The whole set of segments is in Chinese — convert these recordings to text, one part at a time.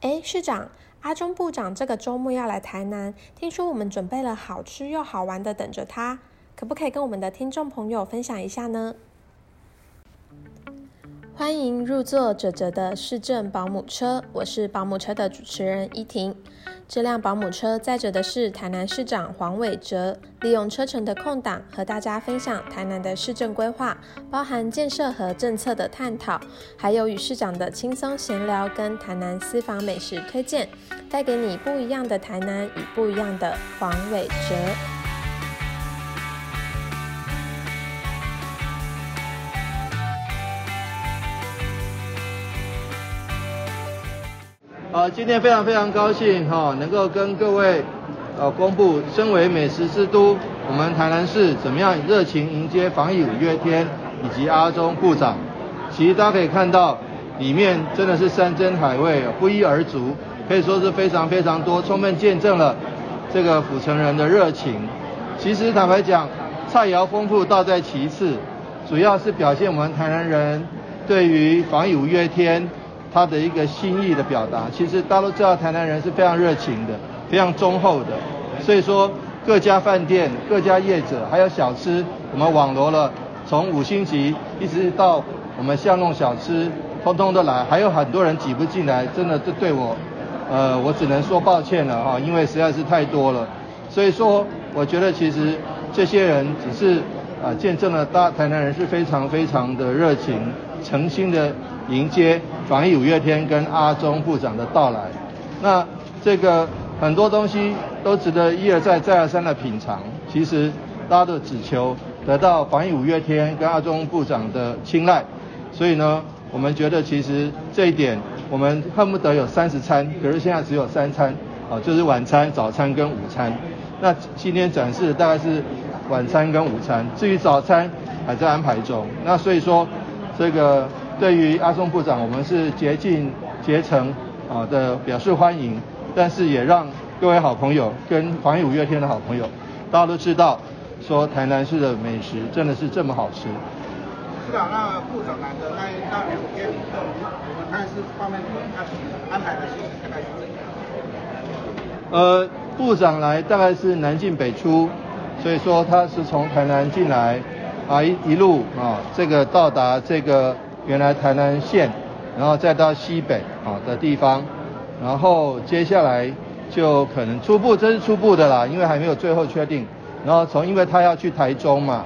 哎，市长，阿中部长这个周末要来台南，听说我们准备了好吃又好玩的等着他，可不可以跟我们的听众朋友分享一下呢？欢迎入座哲哲的市政保姆车，我是保姆车的主持人依婷。这辆保姆车载着的是台南市长黄伟哲，利用车程的空档和大家分享台南的市政规划，包含建设和政策的探讨，还有与市长的轻松闲聊跟台南私房美食推荐，带给你不一样的台南与不一样的黄伟哲。好，今天非常非常高兴哈，能够跟各位呃公布，身为美食之都，我们台南市怎么样热情迎接防疫五月天以及阿中部长。其实大家可以看到，里面真的是山珍海味不一而足，可以说是非常非常多，充分见证了这个府城人的热情。其实坦白讲，菜肴丰富倒在其次，主要是表现我们台南人对于防疫五月天。他的一个心意的表达，其实大家都知道，台南人是非常热情的，非常忠厚的。所以说，各家饭店、各家业者，还有小吃，我们网罗了，从五星级一直到我们巷弄小吃，通通都来。还有很多人挤不进来，真的这对我，呃，我只能说抱歉了哈，因为实在是太多了。所以说，我觉得其实这些人只是啊，见证了大台南人是非常非常的热情、诚心的。迎接防疫五月天跟阿中部长的到来，那这个很多东西都值得一而再再而三的品尝。其实大家都只求得到防疫五月天跟阿中部长的青睐，所以呢，我们觉得其实这一点我们恨不得有三十餐，可是现在只有三餐，啊，就是晚餐、早餐跟午餐。那今天展示的大概是晚餐跟午餐，至于早餐还在安排中。那所以说这个。对于阿松部长，我们是竭尽竭诚啊的表示欢迎，但是也让各位好朋友跟防疫五月天的好朋友，大家都知道，说台南市的美食真的是这么好吃。是啊，那部长来的那那两天，我们台南市方面安安排的行程大概是怎样？呃，部长来大概是南进北出，所以说他是从台南进来，啊一一路啊这个到达这个。原来台南县，然后再到西北啊的地方，然后接下来就可能初步，这是初步的啦，因为还没有最后确定。然后从，因为他要去台中嘛，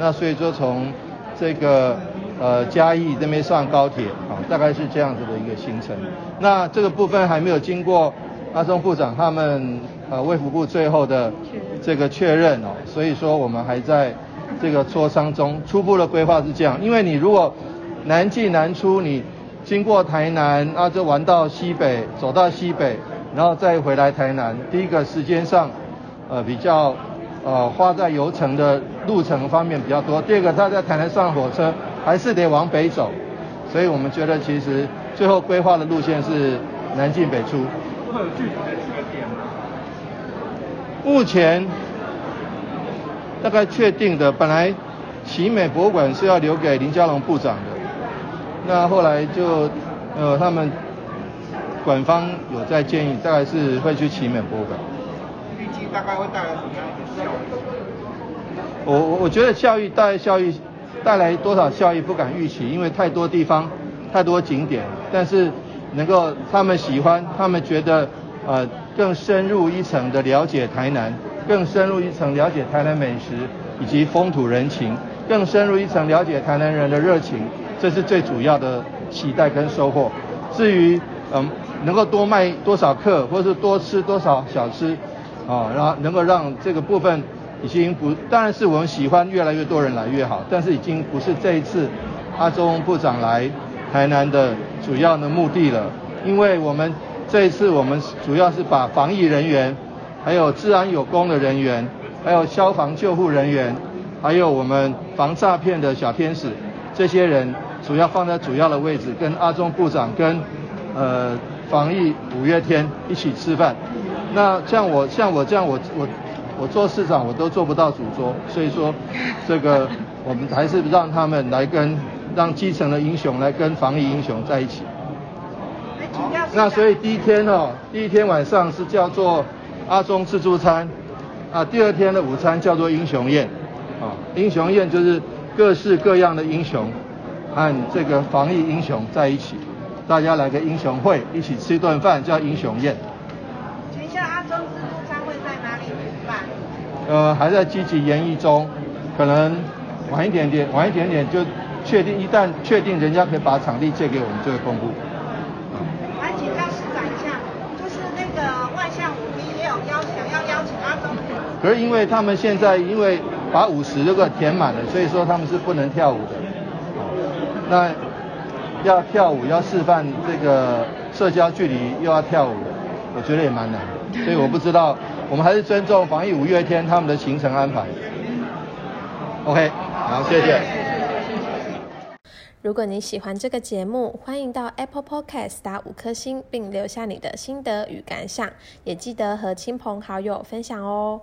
那所以说从这个呃嘉义这边上高铁啊，大概是这样子的一个行程。那这个部分还没有经过阿松部长他们呃卫福部最后的这个确认哦，所以说我们还在这个磋商中，初步的规划是这样，因为你如果南进南出，你经过台南，啊，就玩到西北，走到西北，然后再回来台南。第一个时间上，呃，比较，呃，花在游程的路程方面比较多。第二个，他在台南上火车，还是得往北走，所以我们觉得其实最后规划的路线是南进北出。会有具体的几个点？目前大概确定的，本来奇美博物馆是要留给林佳龙部长的。那后来就，呃，他们馆方有在建议，大概是会去奇美博物馆。预计大概会带来什么样的效益？我我我觉得效益带来效益带来多少效益不敢预期，因为太多地方太多景点，但是能够他们喜欢，他们觉得呃更深入一层的了解台南，更深入一层了解台南美食以及风土人情，更深入一层了解台南人的热情。这是最主要的期待跟收获。至于嗯，能够多卖多少客，或是多吃多少小吃，啊，然后能够让这个部分已经不，当然是我们喜欢越来越多人来越好，但是已经不是这一次阿中部长来台南的主要的目的了。因为我们这一次我们主要是把防疫人员，还有治安有功的人员，还有消防救护人员，还有我们防诈骗的小天使，这些人。主要放在主要的位置，跟阿中部长跟呃防疫五月天一起吃饭。那像我像我这样，我我我做市长我都做不到主桌，所以说这个我们还是让他们来跟让基层的英雄来跟防疫英雄在一起。那所以第一天哦，第一天晚上是叫做阿中自助餐，啊，第二天的午餐叫做英雄宴，啊，英雄宴就是各式各样的英雄和这个防疫英雄在一起，大家来个英雄会，一起吃一顿饭叫英雄宴。请问阿中自助餐会在哪里举办？呃，还在积极研议中，可能晚一点点，晚一点点就确定，一旦确定人家可以把场地借给我们，就会公布。来请教市长一下，就是那个万象舞厅也有邀想要邀请阿中。可是因为他们现在因为把五十这个填满了，所以说他们是不能跳舞的。那要跳舞要示范这个社交距离，又要跳舞，我觉得也蛮难。所以我不知道，我们还是尊重防疫五月天他们的行程安排。OK，好，谢谢。如果你喜欢这个节目，欢迎到 Apple Podcast 打五颗星，并留下你的心得与感想，也记得和亲朋好友分享哦。